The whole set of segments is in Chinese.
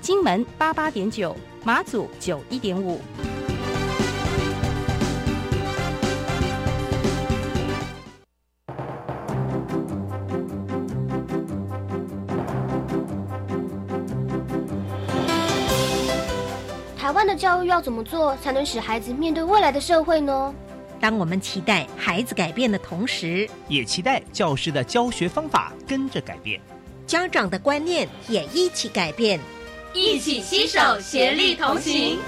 金门八八点九，马祖九一点五。台湾的教育要怎么做才能使孩子面对未来的社会呢？当我们期待孩子改变的同时，也期待教师的教学方法跟着改变，家长的观念也一起改变，一起携手协力同行。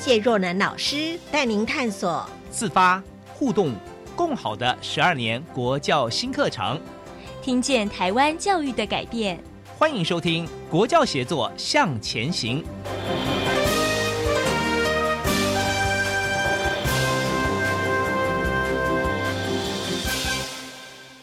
谢若楠老师带您探索自发互动共好的十二年国教新课程，听见台湾教育的改变。欢迎收听《国教协作向前行》。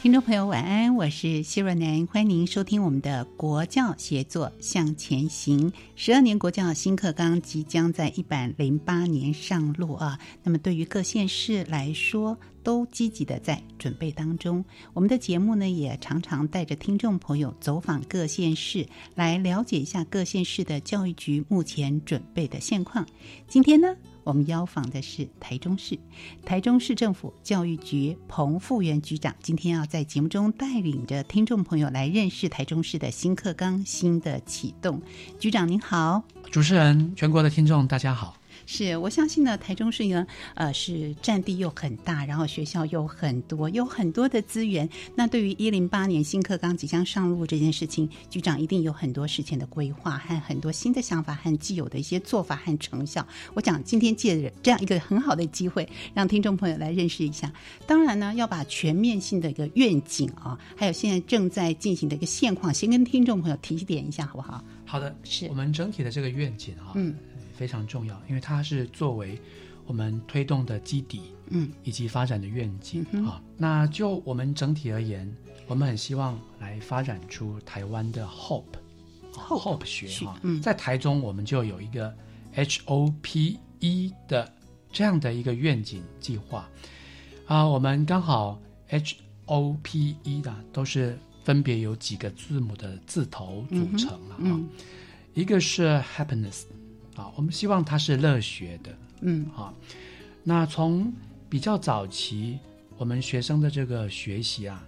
听众朋友，晚安，我是谢若楠，欢迎您收听我们的国教协作向前行。十二年国教新课纲即将在一百零八年上路啊，那么对于各县市来说，都积极的在准备当中。我们的节目呢，也常常带着听众朋友走访各县市，来了解一下各县市的教育局目前准备的现况。今天呢？我们邀访的是台中市台中市政府教育局彭富元局长，今天要在节目中带领着听众朋友来认识台中市的新课纲新的启动。局长您好，主持人，全国的听众大家好。是，我相信呢，台中市呢，呃，是占地又很大，然后学校又很多，有很多的资源。那对于一零八年新课纲即将上路这件事情，局长一定有很多事前的规划和很多新的想法和既有的一些做法和成效。我讲今天借着这样一个很好的机会，让听众朋友来认识一下。当然呢，要把全面性的一个愿景啊，还有现在正在进行的一个现况，先跟听众朋友提点一下，好不好？好的，是我们整体的这个愿景啊。嗯。非常重要，因为它是作为我们推动的基底，嗯，以及发展的愿景啊。那就我们整体而言，我们很希望来发展出台湾的 Hope，Hope 学啊。在台中，我们就有一个 HOPE 的这样的一个愿景计划啊。我们刚好 HOPE 的都是分别有几个字母的字头组成了啊。一个是 Happiness。啊，我们希望他是乐学的，嗯，好。那从比较早期，我们学生的这个学习啊，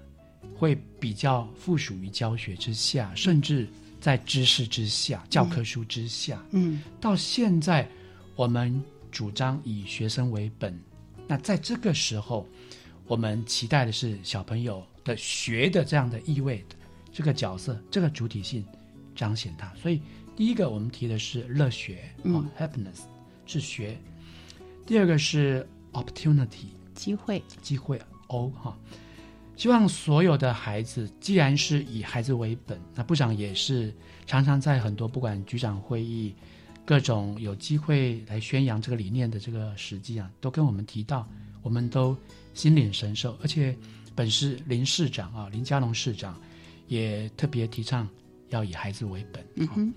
会比较附属于教学之下，甚至在知识之下、教科书之下，嗯。到现在，我们主张以学生为本。那在这个时候，我们期待的是小朋友的学的这样的意味这个角色、这个主体性彰显它，所以。第一个我们提的是乐学啊，happiness 是学；第二个是 opportunity 机会，机会 o 哈。希望所有的孩子，既然是以孩子为本，那部长也是常常在很多不管局长会议、各种有机会来宣扬这个理念的这个时机啊，都跟我们提到，我们都心领神受。而且本市林市长啊，林佳龙市长也特别提倡要以孩子为本。嗯哼。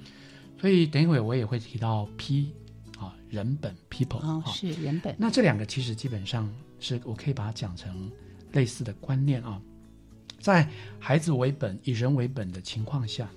所以等一会我也会提到 P，啊，人本 people，哦，是人本。那这两个其实基本上是我可以把它讲成类似的观念啊，在孩子为本、以人为本的情况下，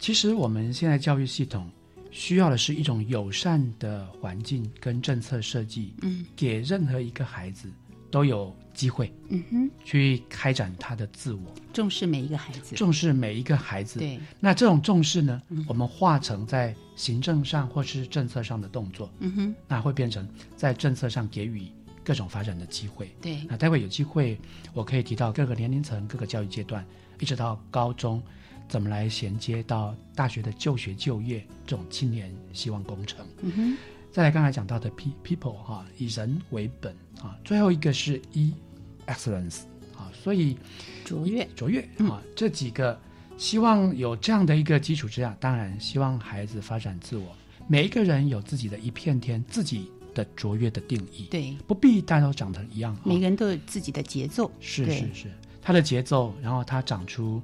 其实我们现在教育系统需要的是一种友善的环境跟政策设计，嗯，给任何一个孩子都有。机会，嗯哼，去开展他的自我，重视每一个孩子，重视每一个孩子。对，那这种重视呢，我们化成在行政上或是政策上的动作，嗯哼，那会变成在政策上给予各种发展的机会。对，那待会有机会，我可以提到各个年龄层、各个教育阶段，一直到高中，怎么来衔接到大学的就学就业这种青年希望工程。嗯哼。再来刚才讲到的 P people 哈，以人为本啊，最后一个是 E excellence 啊，所以卓越卓越啊，这几个希望有这样的一个基础之下，当然希望孩子发展自我。每一个人有自己的一片天，自己的卓越的定义。对，不必大家都长得一样。每个人都有自己的节奏。是是是，他的节奏，然后他长出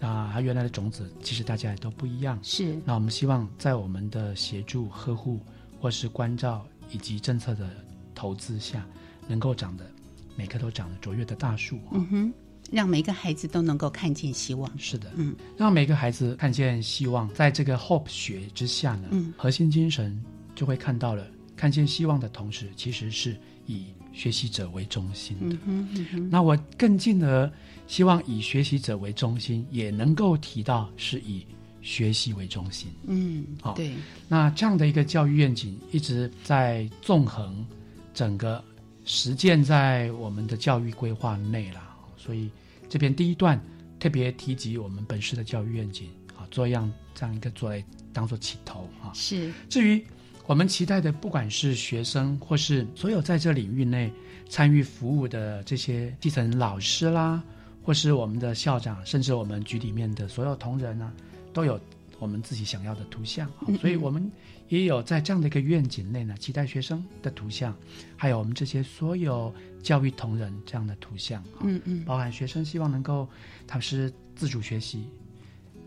啊，他原来的种子，其实大家也都不一样。是。那我们希望在我们的协助、呵护或是关照以及政策的投资下，能够长得每棵都长得卓越的大树。嗯哼。让每个孩子都能够看见希望。是的，嗯，让每个孩子看见希望，在这个 hope 学之下呢，嗯，核心精神就会看到了，看见希望的同时，其实是以学习者为中心的。嗯哼，那我更进而希望以学习者为中心，也能够提到是以学习为中心。嗯，好，对。那这样的一个教育愿景一直在纵横整个实践在我们的教育规划内了，所以。这边第一段特别提及我们本市的教育愿景啊，做样这样一个作为当做起头啊。是。至于我们期待的，不管是学生或是所有在这领域内参与服务的这些基层老师啦，或是我们的校长，甚至我们局里面的所有同仁呢，都有我们自己想要的图像啊。所以我们也有在这样的一个愿景内呢，期待学生的图像，还有我们这些所有。教育同仁这样的图像，嗯嗯，包含学生希望能够，他是自主学习，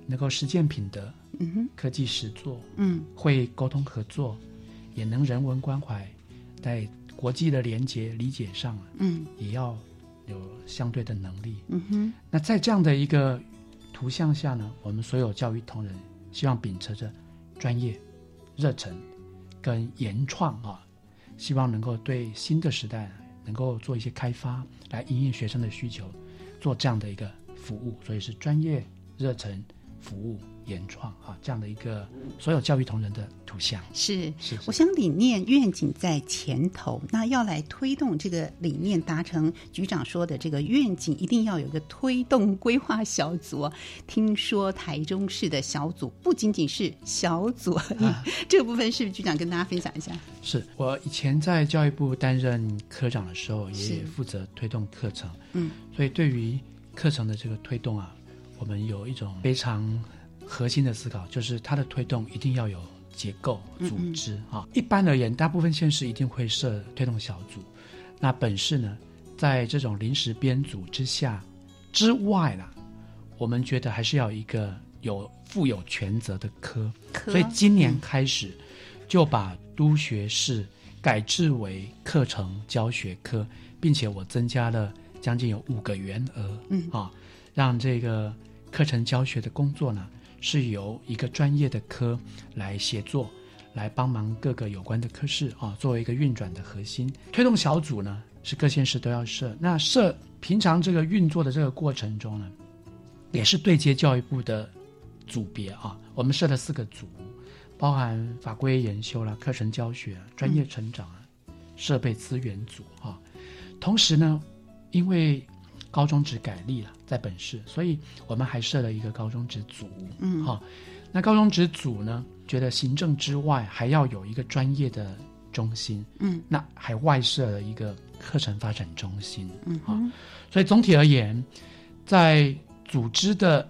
能够实践品德，嗯哼，科技实作，嗯，会沟通合作，也能人文关怀，在国际的连接理解上，嗯，也要有相对的能力，嗯哼。那在这样的一个图像下呢，我们所有教育同仁希望秉持着专业、热忱跟原创啊，希望能够对新的时代。能够做一些开发，来应应学生的需求，做这样的一个服务，所以是专业、热忱、服务、原创啊，这样的一个所有教育同仁的图像。是是，我想理念愿景在前头，那要来推动这个理念达成，局长说的这个愿景，一定要有一个推动规划小组。听说台中市的小组不仅仅是小组，这个部分是不是局长跟大家分享一下？是我以前在教育部担任科长的时候，也负责推动课程。嗯，所以对于课程的这个推动啊，我们有一种非常核心的思考，就是它的推动一定要有。结构组织啊，一般而言，大部分县市一定会设推动小组。那本市呢，在这种临时编组之下之外啦，我们觉得还是要一个有负有全责的科。所以今年开始就把督学士改制为课程教学科，并且我增加了将近有五个员额，嗯啊，让这个课程教学的工作呢。是由一个专业的科来协作，来帮忙各个有关的科室啊，作为一个运转的核心。推动小组呢，是各县市都要设。那设平常这个运作的这个过程中呢，也是对接教育部的组别啊。我们设了四个组，包含法规研修啦、课程教学、专业成长啊、设备资源组啊。同时呢，因为高中职改立了，在本市，所以我们还设了一个高中职组。嗯，好，那高中职组呢，觉得行政之外还要有一个专业的中心。嗯，那还外设了一个课程发展中心。嗯，好，所以总体而言，在组织的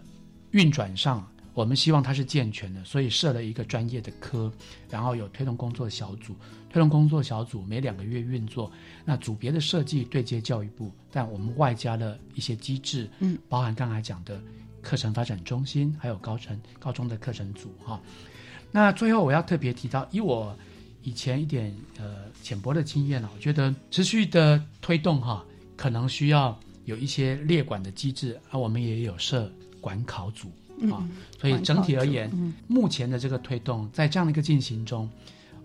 运转上。我们希望它是健全的，所以设了一个专业的科，然后有推动工作小组，推动工作小组每两个月运作。那组别的设计对接教育部，但我们外加了一些机制，嗯，包含刚才讲的课程发展中心，还有高程高中的课程组哈。那最后我要特别提到，以我以前一点呃浅薄的经验啊，我觉得持续的推动哈，可能需要有一些列管的机制啊，我们也有设管考组。啊，所以整体而言，目前的这个推动，在这样的一个进行中，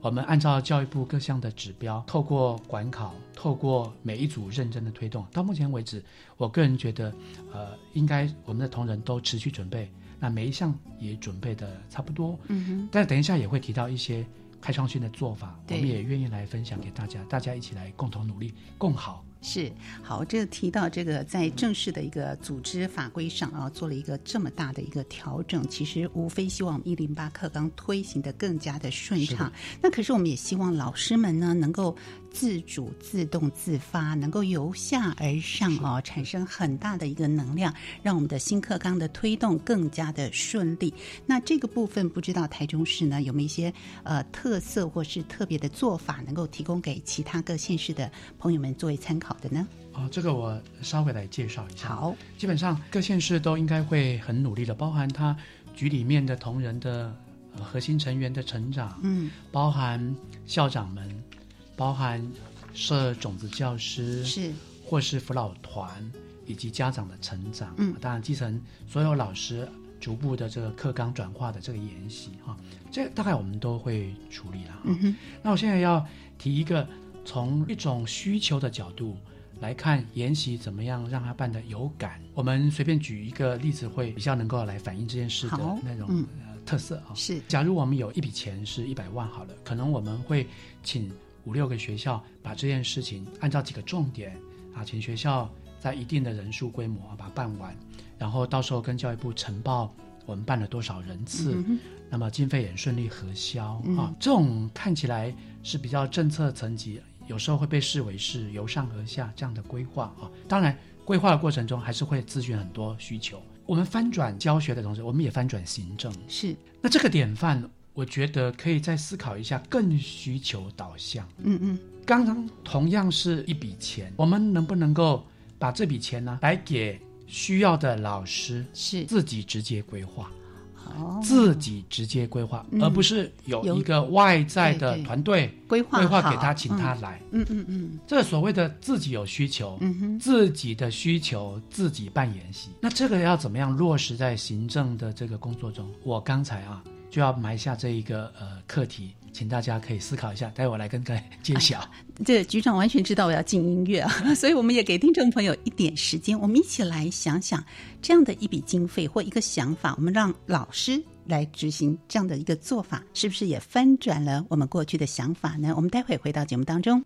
我们按照教育部各项的指标，透过管考，透过每一组认真的推动，到目前为止，我个人觉得，呃，应该我们的同仁都持续准备，那每一项也准备的差不多。嗯哼，但等一下也会提到一些开创性的做法，我们也愿意来分享给大家，大家一起来共同努力，共好。是好，这个提到这个在正式的一个组织法规上啊，做了一个这么大的一个调整，其实无非希望一零八课纲推行的更加的顺畅。那可是我们也希望老师们呢，能够自主、自动、自发，能够由下而上哦，产生很大的一个能量，让我们的新课纲的推动更加的顺利。那这个部分，不知道台中市呢有没有一些呃特色或是特别的做法，能够提供给其他各县市的朋友们作为参考的呢？哦，这个我稍微来介绍一下。好，基本上各县市都应该会很努力的，包含他局里面的同仁的。核心成员的成长，嗯，包含校长们，包含设种子教师，是，或是辅导团以及家长的成长，嗯，当然基层所有老师逐步的这个课纲转化的这个研习，哈，这大概我们都会处理了。嗯哼，那我现在要提一个从一种需求的角度来看研习怎么样让他办的有感。我们随便举一个例子，会比较能够来反映这件事的那种。特色啊，是。假如我们有一笔钱是一百万好了，可能我们会请五六个学校把这件事情按照几个重点啊，请学校在一定的人数规模把它办完，然后到时候跟教育部呈报我们办了多少人次，那么经费也顺利核销啊。这种看起来是比较政策层级，有时候会被视为是由上而下这样的规划啊。当然，规划的过程中还是会咨询很多需求。我们翻转教学的同时，我们也翻转行政。是，那这个典范，我觉得可以再思考一下，更需求导向。嗯嗯，刚刚同样是一笔钱，我们能不能够把这笔钱呢，来给需要的老师，是。自己直接规划。自己直接规划，而不是有一个外在的团队规划规划给他，请他来。嗯。嗯嗯，这所谓的自己有需求，嗯哼，自己的需求自己办演习，那这个要怎么样落实在行政的这个工作中？我刚才啊就要埋下这一个呃课题。请大家可以思考一下，待会我来跟各位揭晓。这局长完全知道我要进音乐啊，所以我们也给听众朋友一点时间，我们一起来想想这样的一笔经费或一个想法，我们让老师来执行这样的一个做法，是不是也翻转了我们过去的想法呢？我们待会回到节目当中。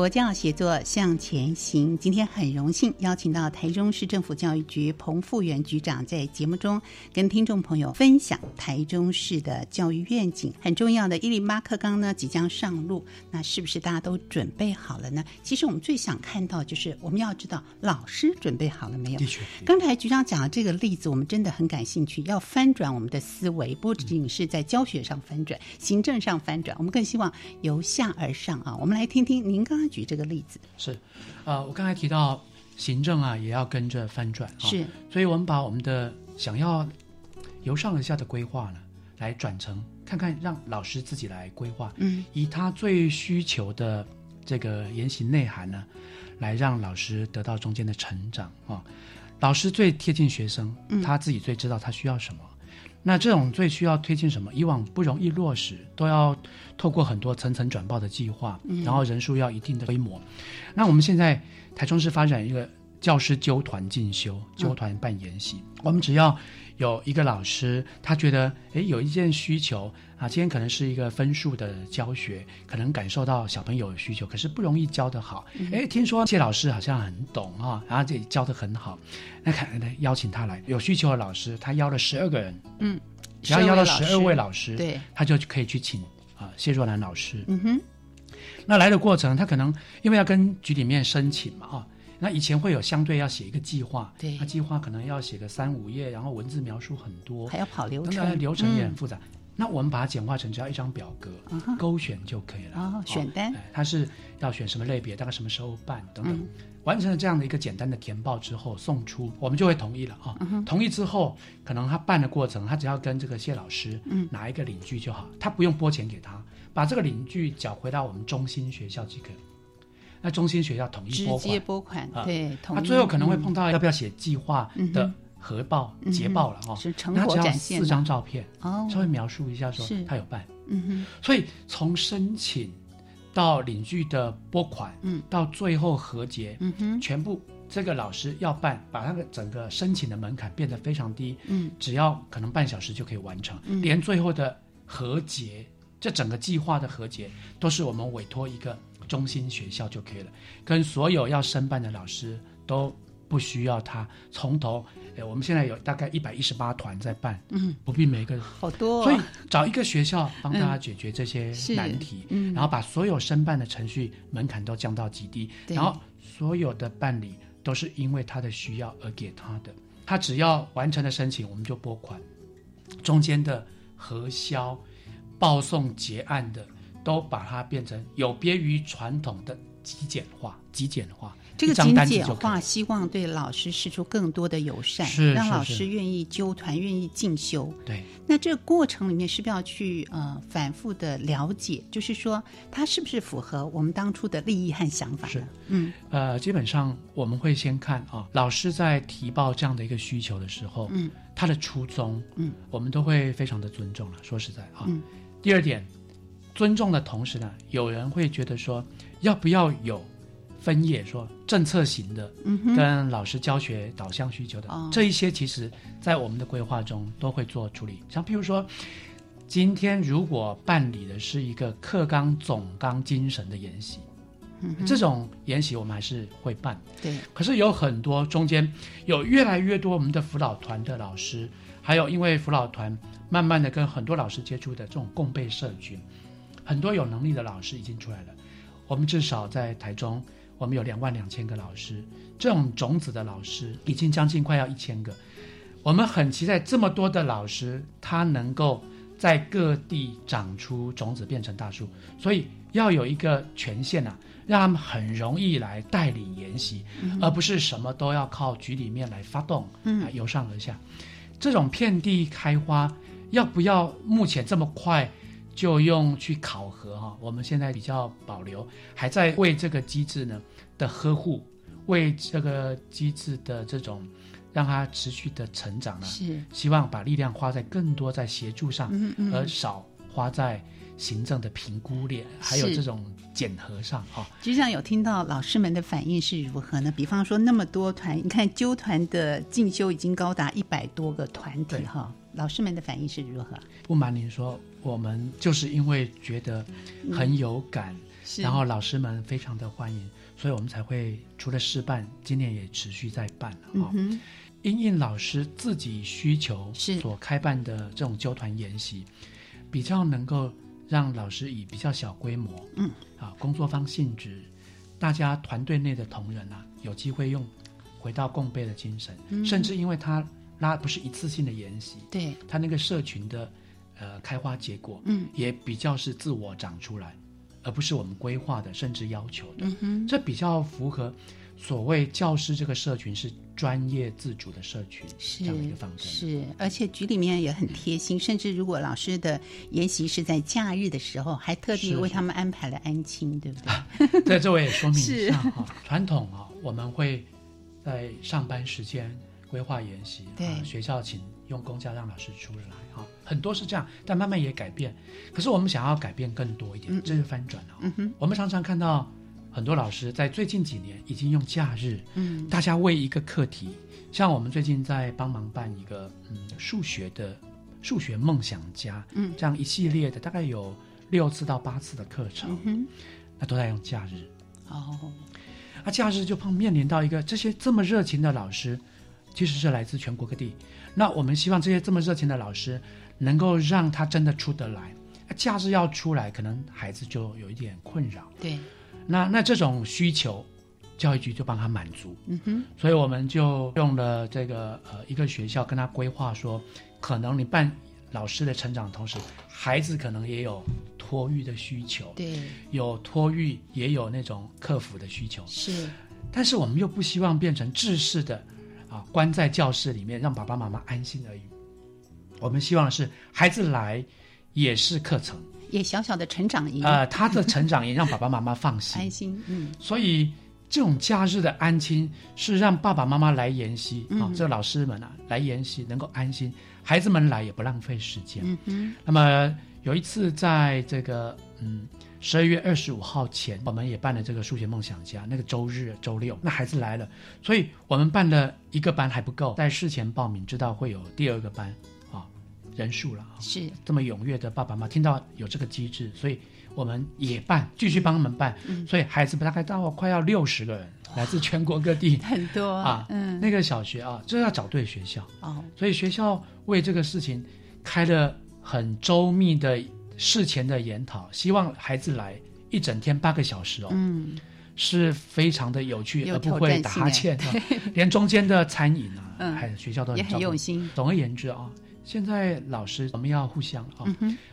国教协作向前行。今天很荣幸邀请到台中市政府教育局彭富元局长在节目中跟听众朋友分享台中市的教育愿景。很重要的伊零八课纲呢即将上路，那是不是大家都准备好了呢？其实我们最想看到就是我们要知道老师准备好了没有？的确，刚才局长讲的这个例子，我们真的很感兴趣。要翻转我们的思维，不仅是在教学上翻转，行政上翻转，我们更希望由下而上啊。我们来听听您刚刚。举这个例子。是，呃，我刚才提到行政啊，也要跟着翻转，是，所以我们把我们的想要由上而下的规划呢，来转成看看，让老师自己来规划，嗯，以他最需求的这个言行内涵呢，来让老师得到中间的成长啊。老师最贴近学生，他自己最知道他需要什么。那这种最需要推进什么？以往不容易落实，都要透过很多层层转报的计划，然后人数要一定的规模。那我们现在台中市发展一个教师纠团进修、纠团办研习，我们只要有一个老师，他觉得诶有一件需求啊，今天可能是一个分数的教学，可能感受到小朋友的需求，可是不容易教得好。诶，听说谢老师好像很懂啊，然后这里教得很好，那可能邀请他来，有需求的老师，他邀了十二个人，嗯，只要邀了十二位老师，对，他就可以去请啊谢若兰老师。嗯哼，那来的过程，他可能因为要跟局里面申请嘛，啊，那以前会有相对要写一个计划，对那计划可能要写个三五页，然后文字描述很多，还要跑流当然程，流程也很嗯复杂。那我们把它简化成只要一张表格，勾选就可以了。哦选单哎它是要选什么类别，大概什么时候办等等。嗯完成了这样的一个简单的填报之后，送出我们就会同意了啊。同意之后，可能他办的过程，他只要跟这个谢老师嗯拿一个领据就好，他不用拨钱给他，把这个领据缴回到我们中心学校即可。那中心学校统一直拨款接，拨款，啊对，他最后可能会嗯碰到要不要写计划的核报、嗯哼捷报了哦。是成那只要果展现四张照片，哦，稍微描述一下说他有办。嗯哼，所以从申请到领据的拨款，嗯，到最后和解，嗯哼，全部这个老师要办，把那个整个申请的门槛变得非常低，嗯，只要可能半小时就可以完成，嗯。连最后的和解，这整个计划的和解都是我们委托一个中心学校就可以了，跟所有要申办的老师都不需要他从头，呃，我们现在有大概一百一十八团在办，嗯，不必每个好多。哦，所以找一个学校帮大家解决这些是难题，嗯。然后把所有申办的程序门槛都降到极低，然后所有的办理都是因为他的需要而给他的，他只要完成了申请，我们就拨款，中间的核销、报送结案的，都把它变成有别于传统的极简化、极简化。这个精简化，希望对老师施出更多的友善，让老师愿意纠团、愿意进修。对，那这个过程里面是不是要去呃反复的了解？就是说，他是不是符合我们当初的利益和想法是呢？嗯呃，基本上我们会先看啊，老师在提报这样的一个需求的时候，嗯，他的初衷，嗯，我们都会非常的尊重了。说实在啊，嗯第二点，尊重的同时呢，有人会觉得说，要不要有分业，说政策型的嗯，跟老师教学导向需求的、哦这一些，其实在我们的规划中都会做处理。像譬如说，今天如果办理的是一个课纲总纲精神的研习，这种研习我们还是会办。对，可是有很多中间有越来越多我们的辅导团的老师，还有因为辅导团慢慢的跟很多老师接触的这种共备社群，很多有能力的老师已经出来了。我们至少在台中，我们有两万两千个老师，这种种子的老师已经将近快要一千个。我们很期待这么多的老师，他能够在各地长出种子，变成大树。所以要有一个权限啊，让他们很容易来代理研习，而不是什么都要靠局里面来发动，嗯啊，由上而下。这种遍地开花，要不要目前这么快就用去考核哈、我们现在比较保留，还在为这个机制呢的呵护，为这个机制的这种让它持续的成长呢，是，希望把力量花在更多在协助上，嗯嗯，而少花在行政的评估链，还有是这种检核上哈、局长有听到老师们的反应是如何呢？比方说那么多团，你看纠团的进修已经高达一百多个团体哈，老师们的反应是如何？不瞒您说，我们就是因为觉得很有感，是。然后老师们非常的欢迎，所以我们才会除了试办，今年也持续在办了哈、嗯哼，因应老师自己需求所开办的这种纠团研习，比较能够让老师以比较小规模，嗯，啊，工作方性质，大家团队内的同仁啊，有机会用回到共备的精神，嗯。甚至因为他拉不是一次性的研习，对，他那个社群的呃开花结果，嗯。也比较是自我长出来，而不是我们规划的甚至要求的，嗯，这比较符合所谓教师这个社群是专业自主的社群，是这样的一个方针。是，而且局里面也很贴心，甚至如果老师的研习是在假日的时候，还特地为他们安排了安亲，对不对？在，这我也说明一下 哈。传统啊，我们会在上班时间规划研习，对。学校请用公假让老师出来哈，很多是这样，但慢慢也改变。可是我们想要改变更多一点，这是翻转啊。嗯哼，我们常常看到。很多老师在最近几年已经用假日，嗯，大家为一个课题，像我们最近在帮忙办一个嗯数学的数学梦想家，嗯，这样一系列的大概有六次到八次的课程，嗯那都在用假日，哦，啊，假日就碰面临到一个这些这么热情的老师，其实是来自全国各地，那我们希望这些这么热情的老师能够让他真的出得来，假日要出来，可能孩子就有一点困扰，对。那那这种需求，教育局就帮他满足。嗯哼，所以我们就用了这个呃一个学校跟他规划说，可能你办老师的成长同时，孩子可能也有托育的需求，对，有托育也有那种客服的需求。是，但是我们又不希望变成制式的啊，关在教室里面让爸爸妈妈安心而已。我们希望是孩子来也是课程。也小小的成长营呃，他的成长营让爸爸妈妈放心 安心，嗯，所以这种假日的安亲是让爸爸妈妈来研习啊，这个老师们啊来研习能够安心，孩子们来也不浪费时间。嗯哼。那么有一次在这个嗯十二月二十五号前，我们也办了这个数学梦想家，那个周日周六，那孩子来了，所以我们办了一个班还不够，在事前报名知道会有第二个班啊。人数了是这么踊跃的爸爸妈妈听到有这个机制，所以我们也办，继续帮他们办。所以孩子大概到快要六十个人，来自全国各地，很多啊。嗯，那个小学啊，就要找对学校哦。所以学校为这个事情开了很周密的事前的研讨，希望孩子来一整天八个小时哦，嗯，是非常的有趣，而不会打哈欠，连中间的餐饮啊，嗯，还有学校都也很用心。总而言之啊。现在老师我们要互相啊，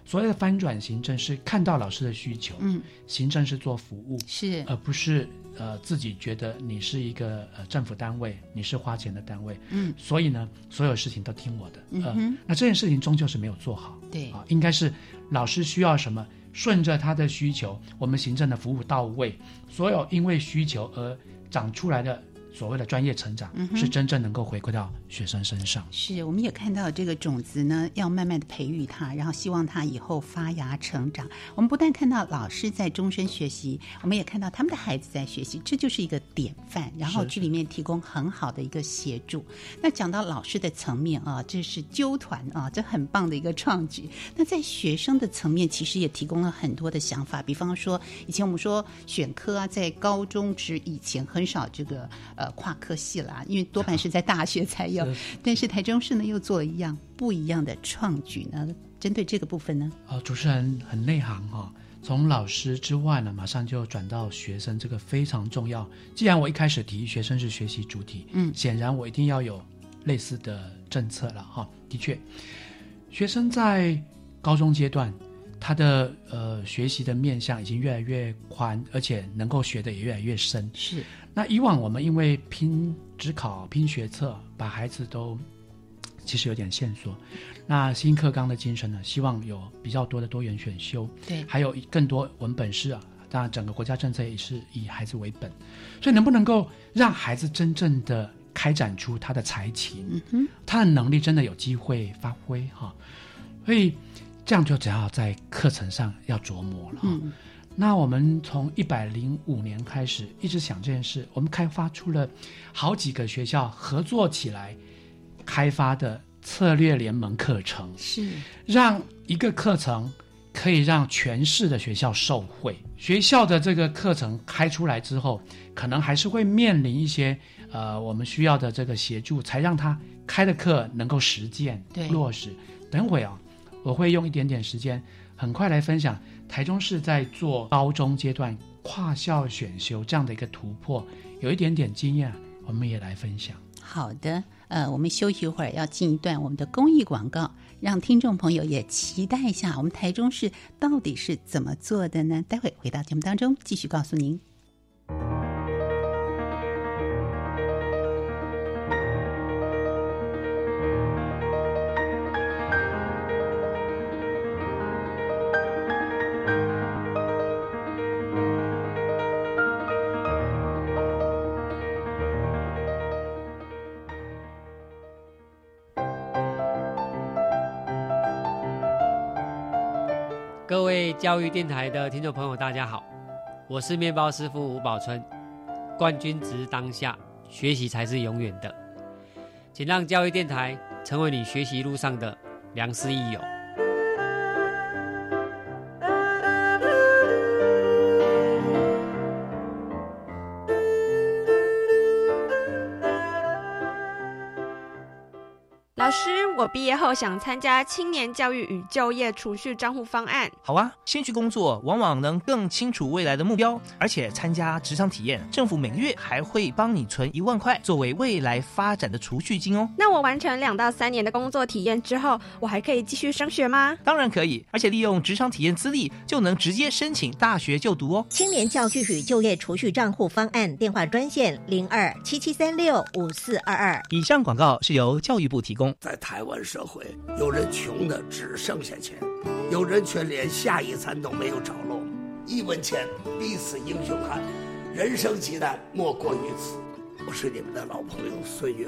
所谓的翻转行政是看到老师的需求，嗯，行政是做服务，是，而不是呃自己觉得你是一个呃政府单位，你是花钱的单位，嗯，所以呢，所有事情都听我的，嗯那这件事情终究是没有做好，对。啊，应该是老师需要什么，顺着他的需求，我们行政的服务到位，所有因为需求而长出来的。所谓的专业成长，是真正能够回馈到学生身上。是，我们也看到这个种子呢，要慢慢的培育它，然后希望它以后发芽成长。我们不但看到老师在终身学习，我们也看到他们的孩子在学习，这就是一个典范。然后剧里面提供很好的一个协助。那讲到老师的层面啊，这是纠团啊，这很棒的一个创举。那在学生的层面，其实也提供了很多的想法。比方说，以前我们说选科啊，在高中之以前很少这个呃。跨科系啦，因为多半 是在大学才有。但是台中市呢，又做了一样不一样的创举呢。针对这个部分呢，哦，主持人很内行哈。从老师之外呢，马上就转到学生，这个非常重要。既然我一开始提学生是学习主体，嗯，显然我一定要有类似的政策了哈。的确，学生在高中阶段。他的呃学习的面向已经越来越宽，而且能够学的也越来越深。是。那以往我们因为拼只考、拼学测，把孩子都其实有点线索。那新课纲的精神呢，希望有比较多的多元选修。对。还有更多文本式啊，当然整个国家政策也是以孩子为本。所以能不能够让孩子真正的开展出他的才情，他的能力真的有机会发挥哈？所以。这样就只要在课程上要琢磨了。嗯，那我们从一百零五年开始一直想这件事，我们开发出了好几个学校合作起来开发的策略联盟课程，是让一个课程可以让全市的学校受惠。学校的这个课程开出来之后，可能还是会面临一些呃我们需要的这个协助，才让他开的课能够实践落实。等会啊。我会用一点点时间，很快来分享台中市在做高中阶段跨校选修这样的一个突破，有一点点经验，我们也来分享。好的，呃，我们休息一会儿，要进一段我们的公益广告，让听众朋友也期待一下我们台中市到底是怎么做的呢？待会回到节目当中继续告诉您。教育电台的听众朋友，大家好，我是面包师傅吴宝春。冠军值当下，学习才是永远的。请让教育电台成为你学习路上的良师益友。后想参加青年教育与就业储蓄账户方案。好啊，先去工作，往往能更清楚未来的目标，而且参加职场体验，政府每个月还会帮你存一万块，作为未来发展的储蓄金哦。那我完成两到三年的工作体验之后，我还可以继续升学吗？当然可以，而且利用职场体验资历就能直接申请大学就读哦。青年教育与就业储蓄账户方案电话专线零二七七三六五四二二。以上广告是由教育部提供。在台湾社会，有人穷的只剩下钱，有人却连下一餐都没有着落。一文钱，必死英雄汉，人生极难莫过于此。我是你们的老朋友孙悦，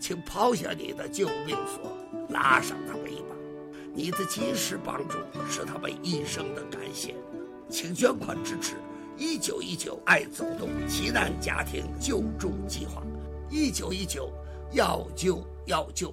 请抛下你的救命索，拉上他们一把。你的及时帮助是他们一生的感谢，请捐款支持一九一九爱走动急难家庭救助计划。一九一九，要救要救。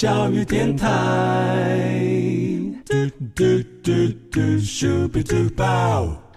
教育电台。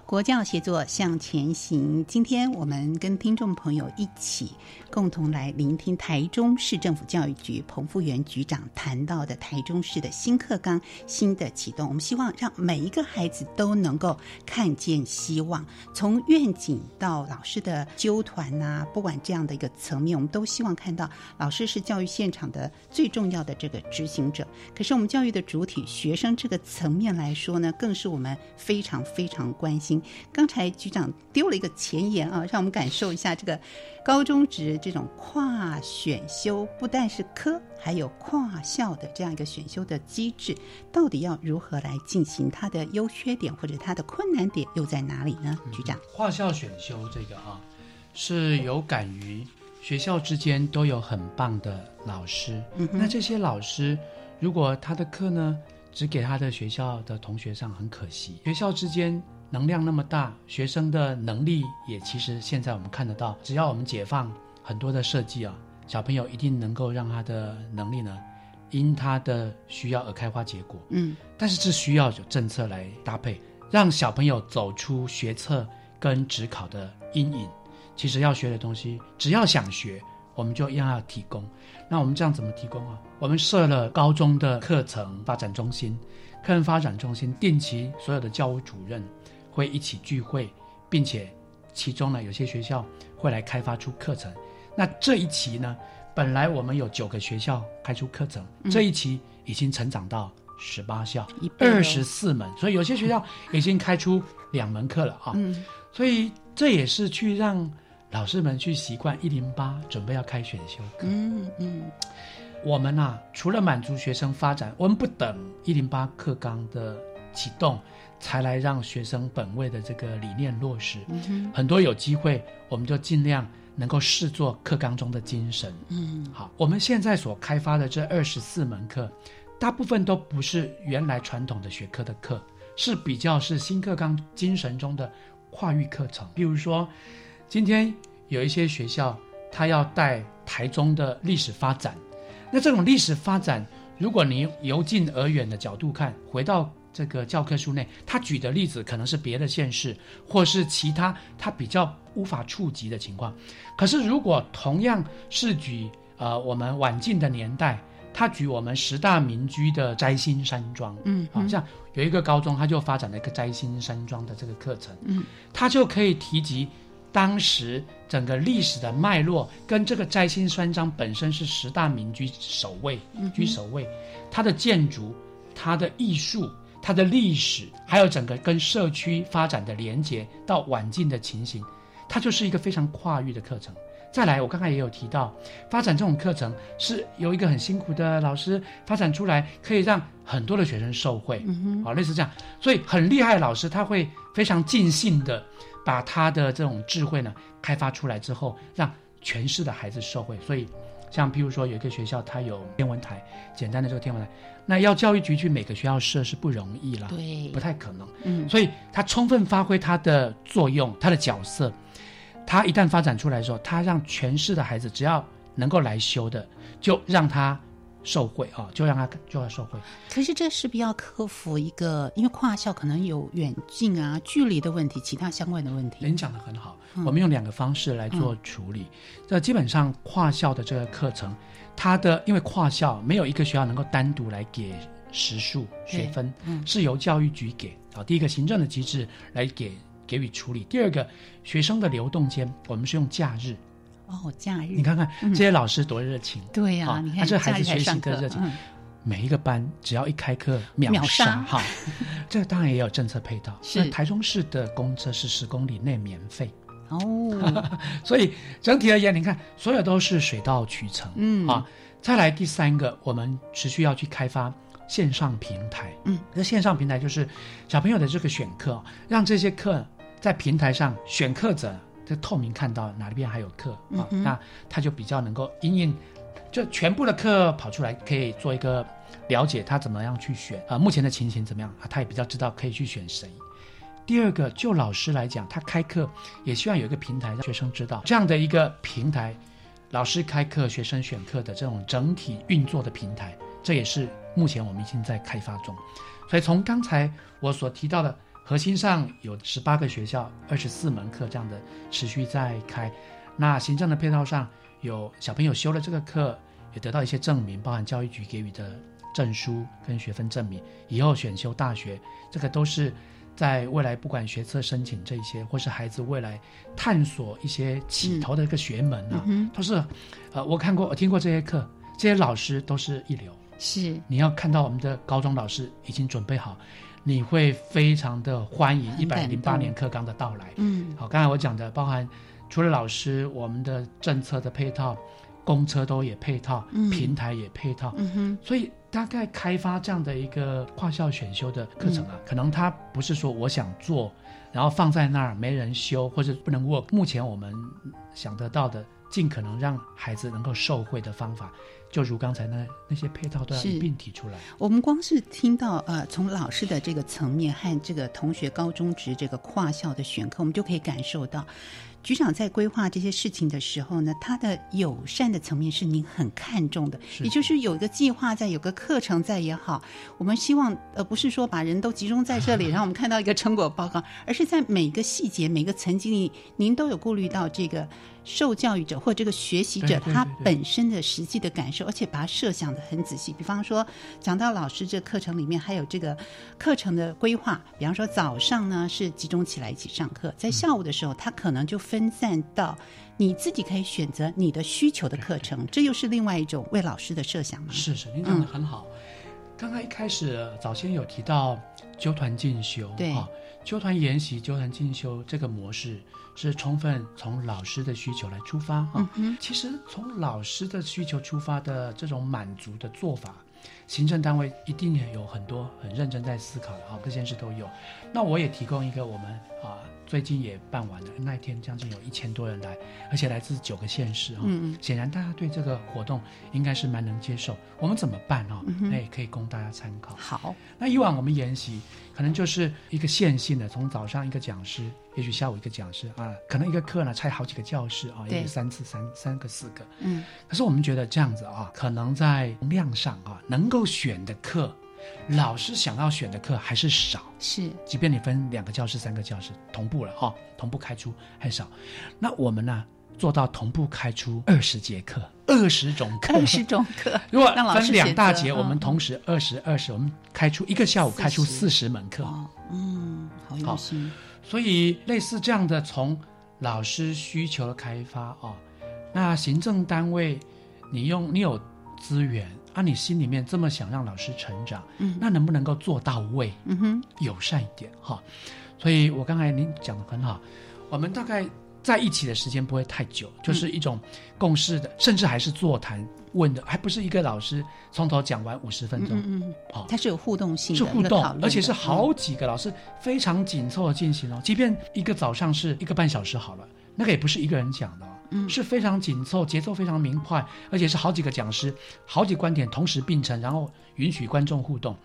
国教协作向前行。今天我们跟听众朋友一起共同来聆听台中市政府教育局彭富源局长谈到的台中市的新课纲新的启动。我们希望让每一个孩子都能够看见希望，从愿景到老师的纠团呐，不管这样的一个层面，我们都希望看到老师是教育现场的最重要的这个执行者。可是我们教育的主体学生这个层面来说呢，更是我们非常非常关心。刚才局长丢了一个前言啊，让我们感受一下这个高中职这种跨选修，不但是科，还有跨校的这样一个选修的机制，到底要如何来进行？它的优缺点或者它的困难点又在哪里呢？局长，跨校选修这个啊，是有感于学校之间都有很棒的老师，那这些老师如果他的课呢，只给他的学校的同学上，很可惜，学校之间。能量那么大，学生的能力也其实现在我们看得到，只要我们解放很多的设计啊，小朋友一定能够让他的能力呢，因他的需要而开花结果。嗯，但是这需要有政策来搭配，让小朋友走出学测跟职考的阴影。其实要学的东西，只要想学，我们就一样要提供。那我们这样怎么提供啊？我们设了高中的课程发展中心，课程发展中心定期所有的教务主任。会一起聚会，并且其中呢，有些学校会来开发出课程。那这一期呢，本来我们有九个学校开出课程，这一期已经成长到十八校，二十四门，所以有些学校已经开出两门课了啊。所以这也是去让老师们去习惯一零八准备要开选修课。嗯嗯，我们啊，除了满足学生发展，我们不等一零八课纲的启动。才来让学生本位的这个理念落实，很多有机会，我们就尽量能够视作课纲中的精神。嗯，好，我们现在所开发的这二十四门课，大部分都不是原来传统的学科的课，是比较是新课纲精神中的跨域课程。比如说，今天有一些学校，他要带台中的历史发展，那这种历史发展，如果你由近而远的角度看，回到。这个教科书内，他举的例子可能是别的县市，或是其他他比较无法触及的情况。可是，如果同样是举呃我们晚近的年代，他举我们十大民居的摘星山庄，嗯，好像有一个高中，他就发展了一个摘星山庄的这个课程，嗯，他就可以提及当时整个历史的脉络，跟这个摘星山庄本身是十大民居首位，居首位，它的建筑、它的艺术、它的历史，还有整个跟社区发展的连接到晚近的情形，它就是一个非常跨域的课程。再来，我刚才也有提到，发展这种课程是由一个很辛苦的老师发展出来，可以让很多的学生受惠，啊，类似这样。所以很厉害的老师，他会非常尽兴的把他的这种智慧呢开发出来之后，让全市的孩子受惠。所以，像譬如说有一个学校，它有天文台，简单的这个天文台，那要教育局去每个学校设是不容易了，对，不太可能。嗯，所以他充分发挥他的作用，他的角色。他一旦发展出来的时候，他让全市的孩子只要能够来修的，就让他受贿啊，就让他就要受贿。可是这是不是要克服一个，因为跨校可能有远近啊、距离的问题，其他相关的问题。您讲的很好，我们用两个方式来做处理。这基本上跨校的这个课程，它的因为跨校没有一个学校能够单独来给时数学分，是由教育局给啊。第一个行政的机制来给。给予处理。第二个，学生的流动间，我们是用假日。哦，假日。你看看这些老师多热情。对呀，你看这孩子学习的热情。每一个班只要一开课秒杀哈。这当然也有政策配套。是台中市的公车是十公里内免费。哦。所以整体而言，你看所有都是水到渠成。嗯啊。再来第三个，我们持续要去开发。线上平台，嗯，那线上平台就是小朋友的这个选课，让这些课在平台上选课者，就透明看到哪里边还有课啊，那他就比较能够因应，就全部的课跑出来，可以做一个了解，他怎么样去选啊，目前的情形怎么样啊，他也比较知道可以去选谁。第二个，就老师来讲，他开课也希望有一个平台让学生知道这样的一个平台，老师开课，学生选课的这种整体运作的平台，这也是。目前我们已经在开发中，所以从刚才我所提到的核心上有十八个学校，二十四门课这样的持续在开。那行政的配套上有小朋友修了这个课，也得到一些证明，包含教育局给予的证书跟学分证明，以后选修大学，这个都是在未来不管学测申请这些，或是孩子未来探索一些起头的一个学门啊，都是，呃，我看过我听过这些课，这些老师都是一流。是，你要看到我们的高中老师已经准备好，你会非常的欢迎一百零八年课纲的到来。嗯，好，刚才我讲的包含除了老师，我们的政策的配套，公车都也配套，平台也配套。嗯哼，所以大概开发这样的一个跨校选修的课程啊，可能它不是说我想做，然后放在那儿没人修或者不能 work。目前我们想得到的，尽可能让孩子能够受惠的方法。就如刚才那那些配套都要一并提出来。我们光是听到呃，从老师的这个层面和这个同学高中职这个跨校的选课，我们就可以感受到。局长在规划这些事情的时候呢，他的友善的层面是您很看重的，也就是有一个计划在，有个课程在也好，我们希望呃不是说把人都集中在这里，让我们看到一个成果报告，而是在每个细节、每个层级里，您都有顾虑到这个受教育者或这个学习者他本身的实际的感受，而且把它设想的很仔细。比方说，讲到老师这课程里面还有这个课程的规划，比方说早上呢是集中起来一起上课，在下午的时候他可能就。分散到你自己可以选择你的需求的课程，这又是另外一种为老师的设想吗？是是，您讲的很好。刚刚一开始早先有提到纠团进修，对啊，纠团研习、纠团进修这个模式是充分从老师的需求来出发啊。其实从老师的需求出发的这种满足的做法，行政单位一定也有很多很认真在思考的啊，各件事都有。那我也提供一个我们啊。最近也办完了，那一天将近有一千多人来，而且来自九个县市哈。嗯嗯。显然大家对这个活动应该是蛮能接受。我们怎么办哦？哎，可以供大家参考。好。那以往我们研习可能就是一个线性的，从早上一个讲师，也许下午一个讲师啊，可能一个课呢拆好几个教室啊，也许三次三三个四个。嗯。可是我们觉得这样子啊，可能在量上啊，能够选的课。老师想要选的课还是少，是，即便你分两个教室、三个教室同步了哈，同步开出还少。那我们呢，做到同步开出二十节课，二十种课，二十种课。如果分两大节，我们同时二十二十，我们开出一个下午开出四十门课。嗯，好用心。所以类似这样的，从老师需求的开发啊，那行政单位，你用你有资源啊，你心里面这么想让老师成长，嗯，那能不能够做到位？嗯哼，友善一点哈。所以我刚才您讲的很好，我们大概。在一起的时间不会太久，就是一种共事的，甚至还是座谈问的，还不是一个老师从头讲完五十分钟。嗯嗯，哦，它是有互动性，是互动，而且是好几个老师非常紧凑的进行哦。即便一个早上是一个半小时好了，那个也不是一个人讲的，嗯，是非常紧凑，节奏非常明快，而且是好几个讲师，好几观点同时并成，然后允许观众互动。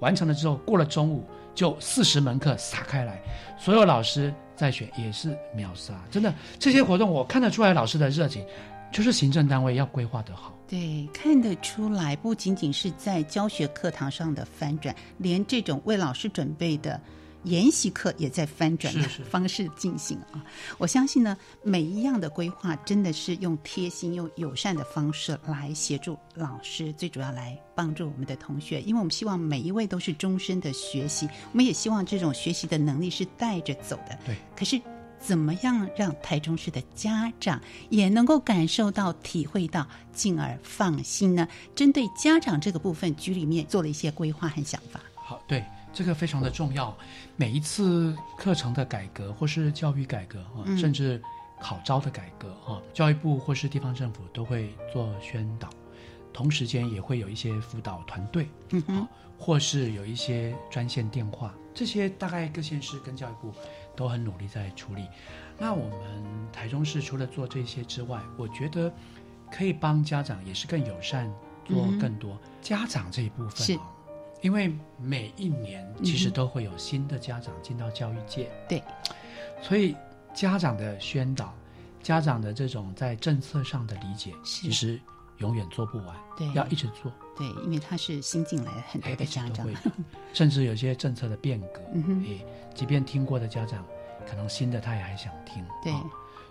完成了之后，过了中午就四十门课撒开来，所有老师在选也是秒杀，真的这些活动我看得出来老师的热情，就是行政单位要规划得好。对，看得出来，不仅仅是在教学课堂上的翻转，连这种为老师准备的。研习课也在翻转的方式进行啊！我相信呢，每一样的规划真的是用贴心、用友善的方式来协助老师，最主要来帮助我们的同学，因为我们希望每一位都是终身的学习，我们也希望这种学习的能力是带着走的。对。可是，怎么样让台中市的家长也能够感受到、体会到，进而放心呢？针对家长这个部分，局里面做了一些规划和想法。好，对。这个非常的重要，每一次课程的改革或是教育改革啊，甚至考招的改革啊，教育部或是地方政府都会做宣导，同时间也会有一些辅导团队，啊，或是有一些专线电话，这些大概各县市跟教育部都很努力在处理。那我们台中市除了做这些之外，我觉得可以帮家长也是更友善，做更多家长这一部分啊。因为每一年其实都会有新的家长进到教育界，对，所以家长的宣导、家长的这种在政策上的理解，其实永远做不完，对，要一直做，对，因为他是新进来的很多的家长，甚至有些政策的变革，诶，即便听过的家长，可能新的他也还想听，对，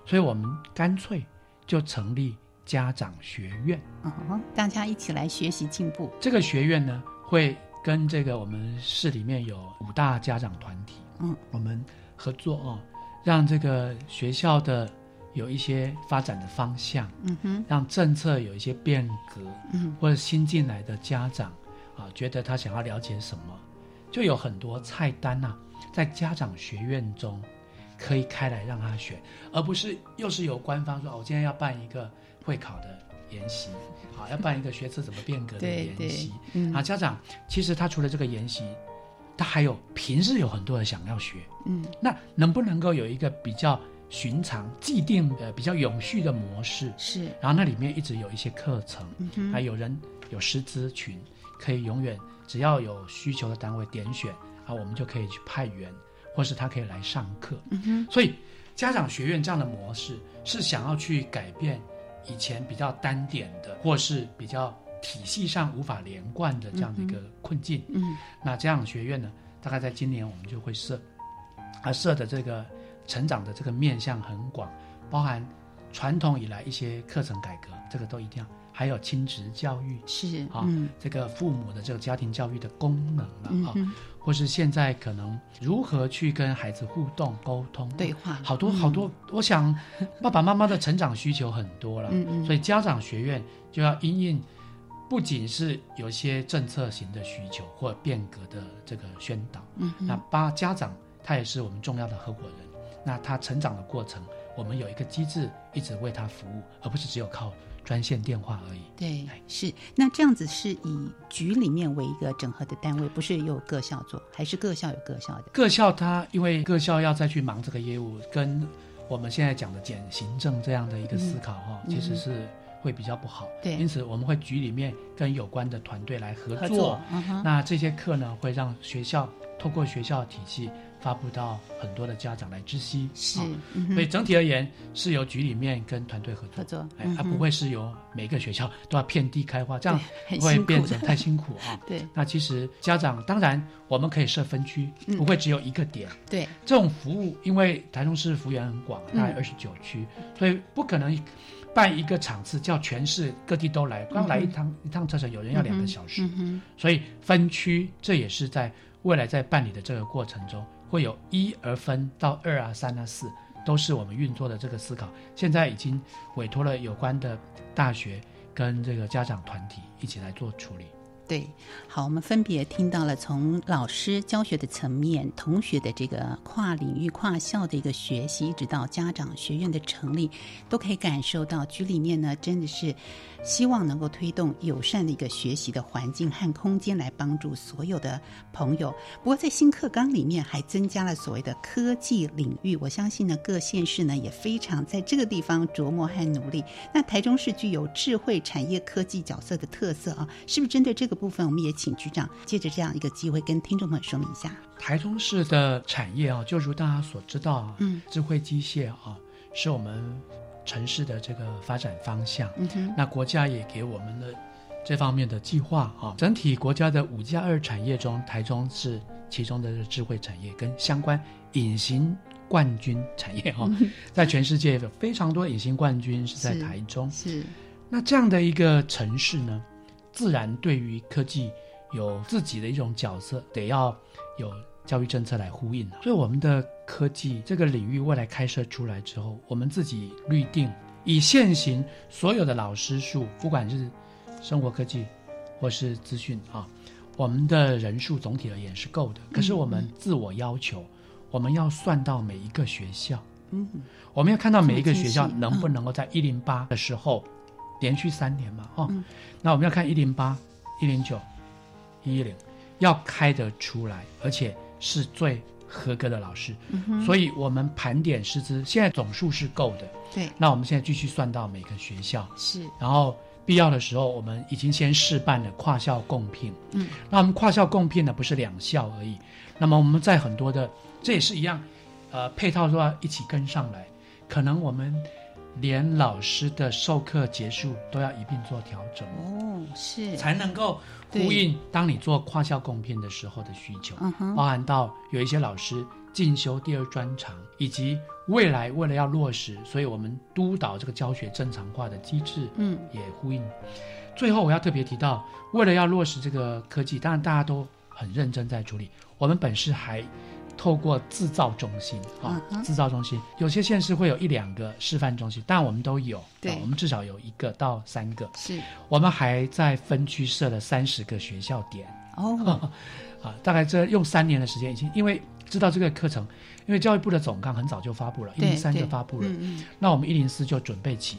所以我们干脆就成立家长学院，哦，大家一起来学习进步。这个学院呢，会。跟这个我们市里面有五大家长团体，嗯，我们合作哦，让这个学校的有一些发展的方向，嗯哼，让政策有一些变革，嗯，或者新进来的家长啊，觉得他想要了解什么，就有很多菜单呐，在家长学院中可以开来让他选，而不是又是由官方说，我今天要办一个会考的研习。好，要办一个学测怎么变革的研习啊！家长其实他除了这个研习，他还有平日有很多人想要学，嗯，那能不能够有一个比较寻常、既定的、比较永续的模式？是，然后那里面一直有一些课程，还有人有师资群，可以永远只要有需求的单位点选啊，我们就可以去派员，或是他可以来上课。嗯哼，所以家长学院这样的模式是想要去改变。以前比较单点的，或是比较体系上无法连贯的这样的一个困境，嗯，那这样学院呢，大概在今年我们就会设，而设的这个成长的这个面向很广，包含传统以来一些课程改革，这个都一定要。还有亲职教育是啊，这个父母的这个家庭教育的功能了啊，或是现在可能如何去跟孩子互动沟通对话，好多好多。我想爸爸妈妈的成长需求很多了，所以家长学院就要因应，不仅是有一些政策型的需求或变革的这个宣导，嗯，那八家长他也是我们重要的合伙人，那他成长的过程，我们有一个机制一直为他服务，而不是只有靠。专线电话而已。对，是那这样子是以局里面为一个整合的单位，不是由各校做，还是各校有各校的？各校它因为各校要再去忙这个业务，跟我们现在讲的减行政这样的一个思考哈，其实是会比较不好。对，因此我们会局里面跟有关的团队来合作。那这些课呢，会让学校透过学校体系发布到很多的家长来知悉。是，所以整体而言是由局里面跟团队合作，合作，哎，而不会是由每个学校都要遍地开花，这样会变成太辛苦啊。对，那其实家长当然我们可以设分区，不会只有一个点。对，这种服务，因为台中市幅员很广，大概二十九区，所以不可能。办一个场次，叫全市各地都来，刚来一趟一趟车程，有人要两个小时，所以分区，这也是在未来在办理的这个过程中，会有一而分到二啊、三啊、四，都是我们运作的这个思考。现在已经委托了有关的大学跟这个家长团体一起来做处理。对，好，我们分别听到了从老师教学的层面，同学的这个跨领域、跨校的一个学习，一直到家长学院的成立，都可以感受到局里面呢，真的是。希望能够推动友善的一个学习的环境和空间，来帮助所有的朋友。不过，在新课纲里面还增加了所谓的科技领域，我相信呢，各县市呢也非常在这个地方琢磨和努力。那台中市具有智慧产业科技角色的特色啊，是不是针对这个部分，我们也请局长借着这样一个机会跟听众朋友说明一下？台中市的产业啊，就如大家所知道啊，嗯，智慧机械啊，是我们。城市的这个发展方向，嗯那国家也给我们的这方面的计划啊。整体国家的五加二产业中，台中是其中的智慧产业跟相关隐形冠军产业哈，在全世界有非常多隐形冠军是在台中。是那这样的一个城市呢，自然对于科技有自己的一种角色，得要有。教育政策来呼应所以我们的科技这个领域未来开设出来之后，我们自己预定以现行所有的老师数，不管是生活科技或是资讯啊，我们的人数总体而言是够的。可是我们自我要求，我们要算到每一个学校，嗯，我们要看到每一个学校能不能够在一零八的时候连续三年嘛，哦，那我们要看一零八、一零九、一一零要开得出来，而且。是最合格的老师，所以我们盘点师资，现在总数是够的。对，那我们现在继续算到每个学校，是，然后必要的时候，我们已经先试办了跨校共聘。嗯，那我们跨校共聘呢，不是两校而已，那么我们在很多的，这也是一样，呃，配套都要一起跟上来，可能我们。连老师的授课结束都要一并做调整哦，是才能够呼应当你做跨校共聘的时候的需求，包含到有一些老师进修第二专长，以及未来为了要落实，所以我们督导这个教学正常化的机制，嗯，也呼应。最后我要特别提到，为了要落实这个科技，当然大家都很认真在处理，我们本市还。透过制造中心啊，制造中心有些县市会有一两个示范中心，但我们都有，对，我们至少有一个到三个。是，我们还在分区设了三十个学校点。哦，啊，大概这用三年的时间已经，因为知道这个课程，因为教育部的总纲很早就发布了，一零三就发布了，那我们一零四就准备起。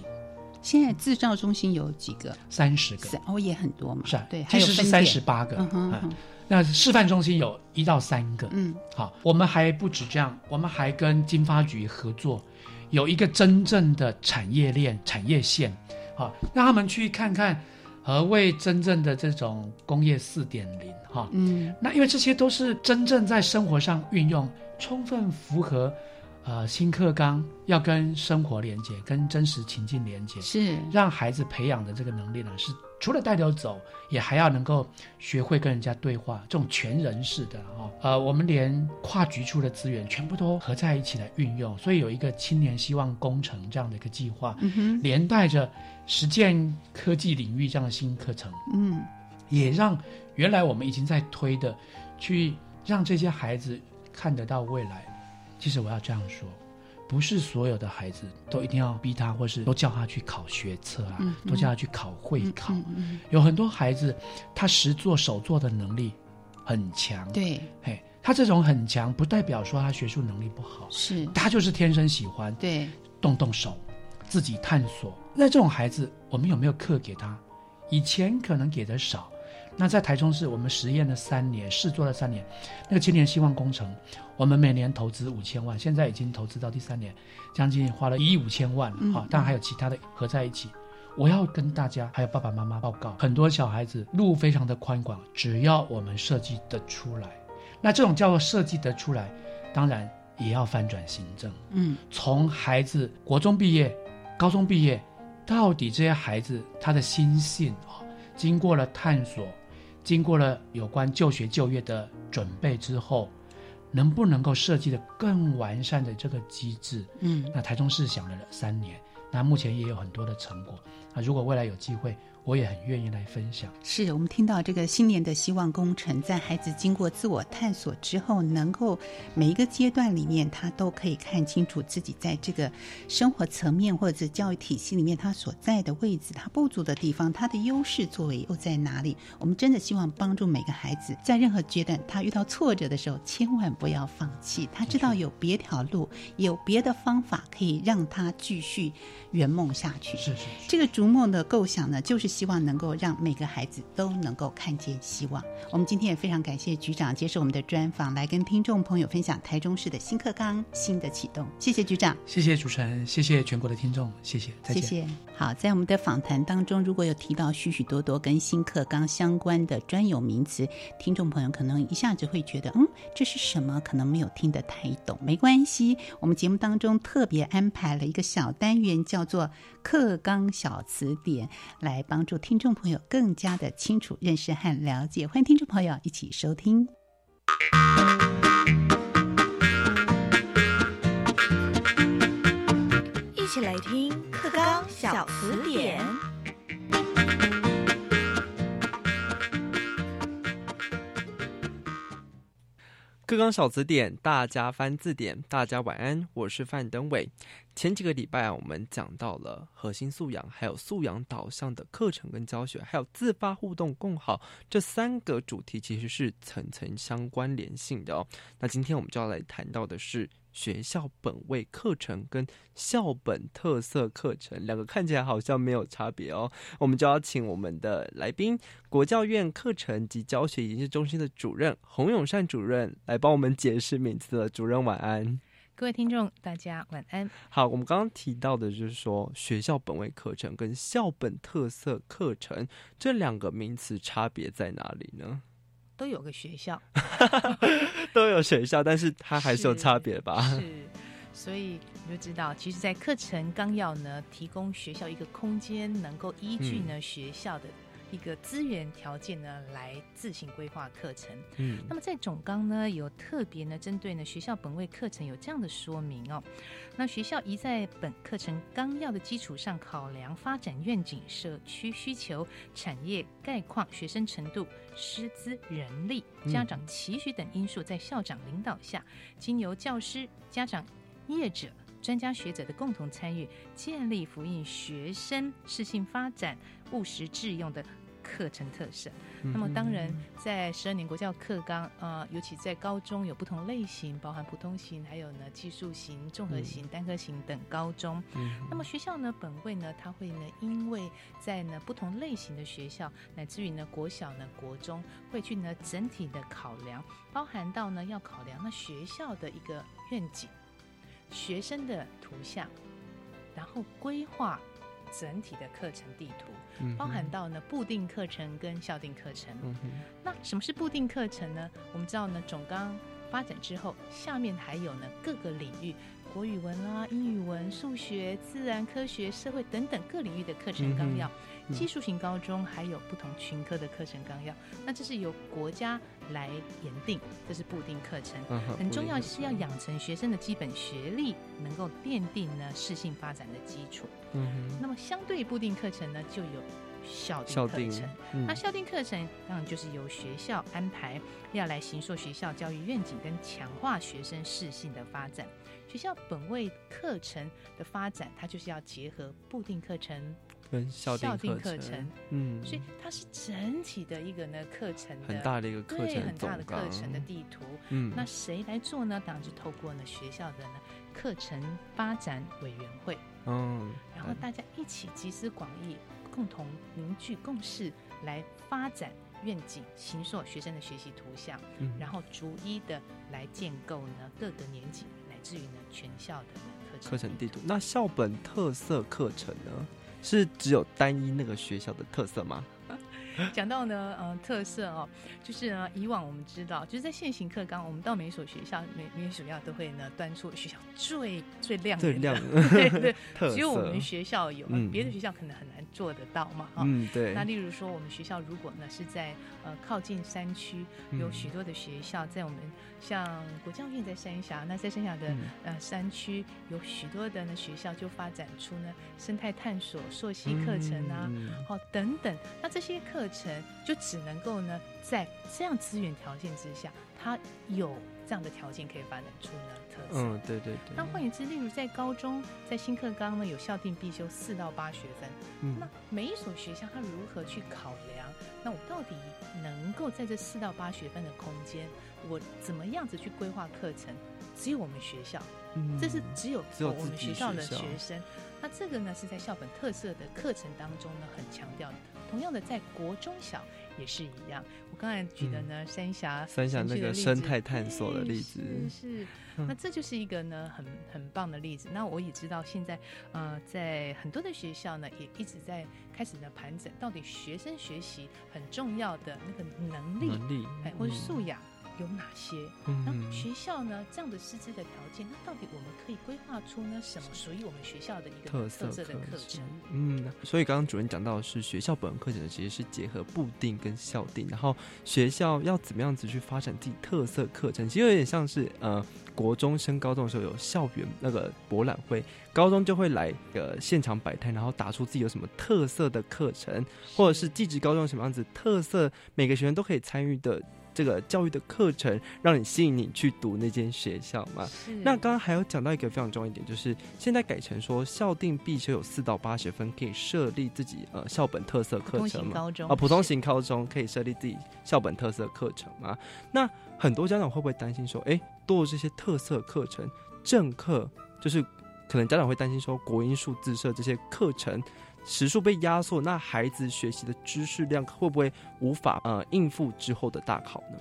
现在制造中心有几个？三十个，哦，也很多嘛，是啊，对，其实是三十八个，嗯那示范中心有一到三个，嗯，好，我们还不止这样，我们还跟经发局合作，有一个真正的产业链、产业线，好，让他们去看看何谓真正的这种工业四点零，哈，嗯，那因为这些都是真正在生活上运用，充分符合。呃，新课纲要跟生活连接，跟真实情境连接，是让孩子培养的这个能力呢，是除了带流走，也还要能够学会跟人家对话，这种全人式的哈。呃，我们连跨局处的资源全部都合在一起来运用，所以有一个青年希望工程这样的一个计划，连带着实践科技领域这样的新课程，嗯，也让原来我们已经在推的，去让这些孩子看得到未来。其实我要这样说，不是所有的孩子都一定要逼他，或是都叫他去考学测啊，都叫他去考会考。有很多孩子，他实做手做的能力很强。对，嘿，他这种很强，不代表说他学术能力不好，是他就是天生喜欢对动动手，自己探索。那这种孩子，我们有没有课给他？以前可能给的少。那在台中市，我们实验了三年，试做了三年，那个青年希望工程，我们每年投资五千万，现在已经投资到第三年，将近花了一亿五千万了啊！当然还有其他的合在一起。我要跟大家还有爸爸妈妈报告，很多小孩子路非常的宽广，只要我们设计得出来，那这种叫做设计得出来，当然也要翻转行政。嗯，从孩子国中毕业、高中毕业，到底这些孩子他的心性啊，经过了探索，经过了有关就学就业的准备之后，能不能够设计的更完善的这个机制？嗯，那台中市想了三年，那目前也有很多的成果。那如果未来有机会，我也很愿意来分享。是我们听到这个新年的希望工程，在孩子经过自我探索之后，能够每一个阶段里面，他都可以看清楚自己在这个生活层面或者教育体系里面他所在的位置，他不足的地方，他的优势作为又在哪里？我们真的希望帮助每个孩子，在任何阶段他遇到挫折的时候，千万不要放弃。他知道有别条路，有别的方法可以让他继续圆梦下去。是是，这个逐梦的构想呢，就是希望能够让每个孩子都能够看见希望。我们今天也非常感谢局长接受我们的专访，来跟听众朋友分享台中市的新课纲新的启动。谢谢局长，谢谢主持人，谢谢全国的听众，谢谢，再见。谢谢。好，在我们的访谈当中，如果有提到许许多多跟新课纲相关的专有名词，听众朋友可能一下子会觉得，嗯，这是什么？可能没有听得太懂。没关系，我们节目当中特别安排了一个小单元，叫做“课纲小词典”，来帮助听众朋友更加的清楚认识和了解。欢迎听众朋友一起收听。一起来听课纲小词典。课纲小词典，大家翻字典。大家晚安，我是范登伟。前几个礼拜啊，我们讲到了核心素养，还有素养导向的课程跟教学，还有自发互动共好这三个主题，其实是层层相关联性的哦。那今天我们就要来谈到的是学校本位课程跟校本特色课程，两个看起来好像没有差别哦。我们就要请我们的来宾，国教院课程及教学研究中心的主任洪永善主任来帮我们解释名词的。主任晚安。各位听众，大家晚安。好，我们刚刚提到的就是说，学校本位课程跟校本特色课程这两个名词差别在哪里呢？都有个学校，都有学校，但是它还是有差别吧？是，所以你就知道，其实，在课程纲要呢，提供学校一个空间，能够依据呢、学校的。一个资源条件呢，来自行规划课程。嗯，那么在总纲呢，有特别呢，针对呢学校本位课程有这样的说明哦。那学校宜在本课程纲要的基础上，考量发展愿景、社区需求、产业概况、学生程度、师资、人力、家长期许等因素，在校长领导下，经由教师、家长、业者。专家学者的共同参与，建立福音学生适性发展、务实致用的课程特色。那么，当然在十二年国教课纲，呃，尤其在高中有不同类型，包含普通型，还有呢技术型、综合型、单科型等高中。那么学校呢，本位呢，它会呢，因为在呢不同类型的学校，乃至于呢国小呢、国中，会去呢整体的考量，包含到呢要考量那学校的一个愿景。学生的图像，然后规划整体的课程地图，嗯、包含到呢固定课程跟校定课程。那什么是固定课程呢？我们知道呢，总纲发展之后，下面还有呢各个领域，国语文啦、英语文、数学、自然科学、社会等等各领域的课程纲要。嗯技术型高中还有不同群科的课程纲要，那这是由国家来研定，这是固定课程。嗯、很重要是要养成学生的基本学历，能够奠定呢适性发展的基础。嗯那么相对固定课程呢，就有校定课程。嗯、那校定课程当然就是由学校安排，要来形塑学校教育愿景跟强化学生适性的发展。学校本位课程的发展，它就是要结合固定课程。跟校定课程，嗯，所以它是整体的一个呢课程的很大的一个课程很大的课程的地图。嗯，那谁来做呢？当然是透过呢学校的呢课程发展委员会。嗯，然后大家一起集思广益，共同凝聚共识，来发展愿景，形塑学生的学习图像，嗯、然后逐一的来建构呢各个年级，乃至于呢全校的课程课程地图。那校本特色课程呢？是只有单一那个学校的特色吗？讲到呢，呃，特色哦，就是呢，以往我们知道，就是在现行课纲，我们到每一所学校，每每所学校都会呢端出学校最最亮最亮。对 对，特只有我色们学校有，嗯。别的学校可能很难做得到嘛，哈。嗯对。那例如说，我们学校如果呢是在呃靠近山区，有嗯。许多的学校，在我们像国教院在三峡，那在三峡的、嗯。呃山区有许多的呢学校就发展出呢生态探索、溯溪课程啊，嗯。哦等等。那这些课程就只能够呢在这样资源条件之下，它有这样的条件可以发展出呢特色。嗯，对对对，那换言之，例如在高中，在新课纲呢有校定必修四到八学分，嗯那每一所学校它如何去考量？那我到底能够在这四到八学分的空间，我怎么样子去规划课程？只有我们学校，嗯这是只有我们学校的学生。那这个呢是在校本特色的课程当中呢很强调的。同样的，在国中小也是一样。我刚才举的呢，三峡嗯三峡那个生态探索的例子是是。嗯那这就是一个呢很很棒的例子。那我也知道现在呃在很多的学校呢也一直在开始呢盘整，到底学生学习很重要的那个能力，能力哎或者嗯素养。有哪些？嗯那学校呢？这样的师资的条件，那到底我们可以规划出呢什么属于我们学校的一个特色的课程？嗯，所以刚刚主任讲到的是学校本课程其实是结合部定跟校定，然后学校要怎么样子去发展自己特色课程，其实有点像是呃国中升高中的时候有校园那个博览会，高中就会来呃现场摆摊，然后打出自己有什么特色的课程，或者是寄职高中什么样子特色，每个学生都可以参与的。这个教育的课程让你吸引你去读那间学校嘛？那刚刚还有讲到一个非常重要一点，就是现在改成说校定必修有四到八学分，可以设立自己呃校本特色课程嘛？啊，普通型高中可以设立自己校本特色课程嘛？那很多家长会不会担心说，哎，多了这些特色课程，正课就是可能家长会担心说，国音数自社这些课程。时数被压缩，那孩子学习的知识量会不会无法呃应付之后的大考呢？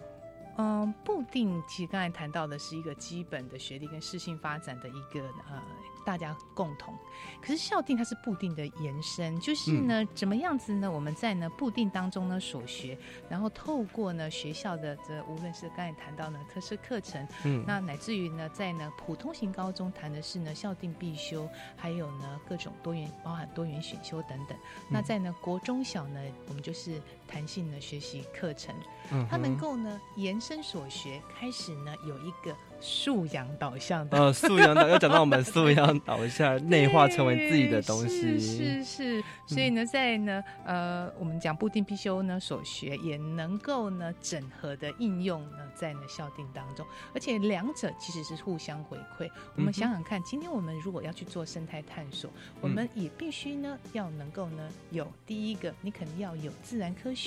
嗯，布定其实刚才谈到的是一个基本的学历跟适性发展的一个呃大家共同，可是校定它是固定的延伸，就是呢、怎么样子呢？我们在呢固定当中呢所学，然后透过呢学校的这无论是刚才谈到呢特色课程，嗯那乃至于呢在呢普通型高中谈的是呢校定必修，还有呢各种多元包含多元选修等等。那在呢国中小呢，我们就是弹性的学习课程，嗯它能够呢延伸所学，开始呢有一个素养导向的。呃，素养导 要讲到我们素养导向内化成为自己的东西，是是，所以呢，在呢呃，我们讲布定必修呢所学，也能够呢整合的应用呢在呢校定当中，而且两者其实是互相回馈。我们想想看，今天我们如果要去做生态探索，我们也必须呢要能够呢有第一个，你肯定要有自然科学，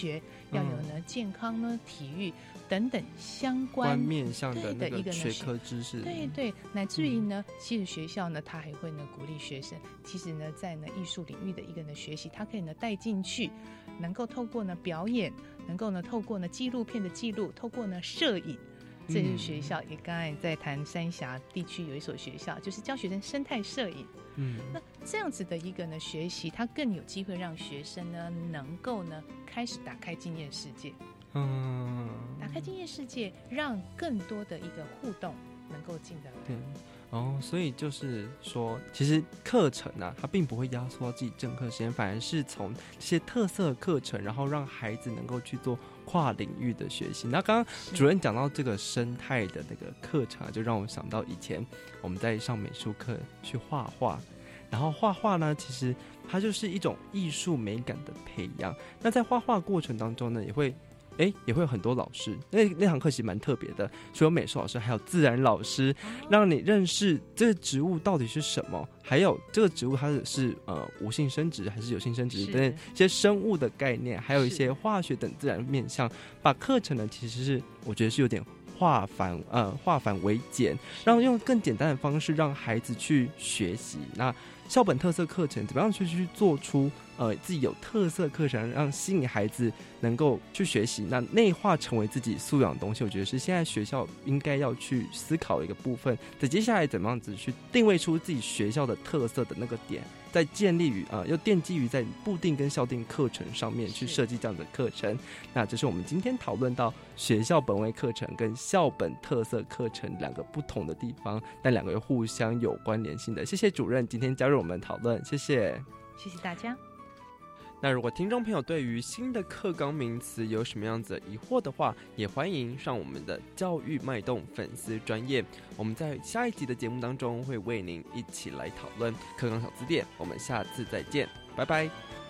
要有呢健康呢体育等等相关关面向的一个学科知识，对对，乃至于呢，其实学校呢，他还会呢鼓励学生，其实呢，在呢艺术领域的一个呢学习，他可以呢带进去，能够透过呢表演，能够呢透过呢纪录片的记录，透过呢摄影。这是学校也刚才在谈三峡地区有一所学校，就是教学生生态摄影。嗯，那这样子的一个呢学习，它更有机会让学生呢能够呢开始打开经验世界。嗯，打开经验世界，让更多的一个互动能够进得来。对，哦，所以就是说，其实课程啊，它并不会压缩到自己正课时间，反而是从这些特色课程，然后让孩子能够去做跨领域的学习。那刚刚主任讲到这个生态的那个课程，就让我想到以前我们在上美术课去画画。然后画画呢，其实它就是一种艺术美感的培养。那在画画过程当中呢，也会哎，也会有很多老师。那那堂课其实蛮特别的，除了美术老师，还有自然老师，让你认识这个植物到底是什么，还有这个植物它是是呃无性生殖还是有性生殖等等一些生物的概念，还有一些化学等自然面向，把课程呢其实是我觉得是有点。化繁呃化繁为简，然后用更简单的方式让孩子去学习。那校本特色课程怎么样去去做出呃自己有特色课程，让吸引孩子能够去学习，那内化成为自己素养的东西，我觉得是现在学校应该要去思考的一个部分。在接下来怎么样子去定位出自己学校的特色的那个点，在建立于啊，要奠基于在固定跟校定课程上面去设计这样的课程。那这是我们今天讨论到学校本位课程跟校本特色课程两个不同的地方，但两个又互相有关联性的。谢谢主任今天加入我们讨论，谢谢，谢谢大家。那如果听众朋友对于新的课纲名词有什么样子的疑惑的话，也欢迎上我们的教育脉动粉丝专业。我们在下一集的节目当中会为您一起来讨论课纲小词典。我们下次再见，拜拜。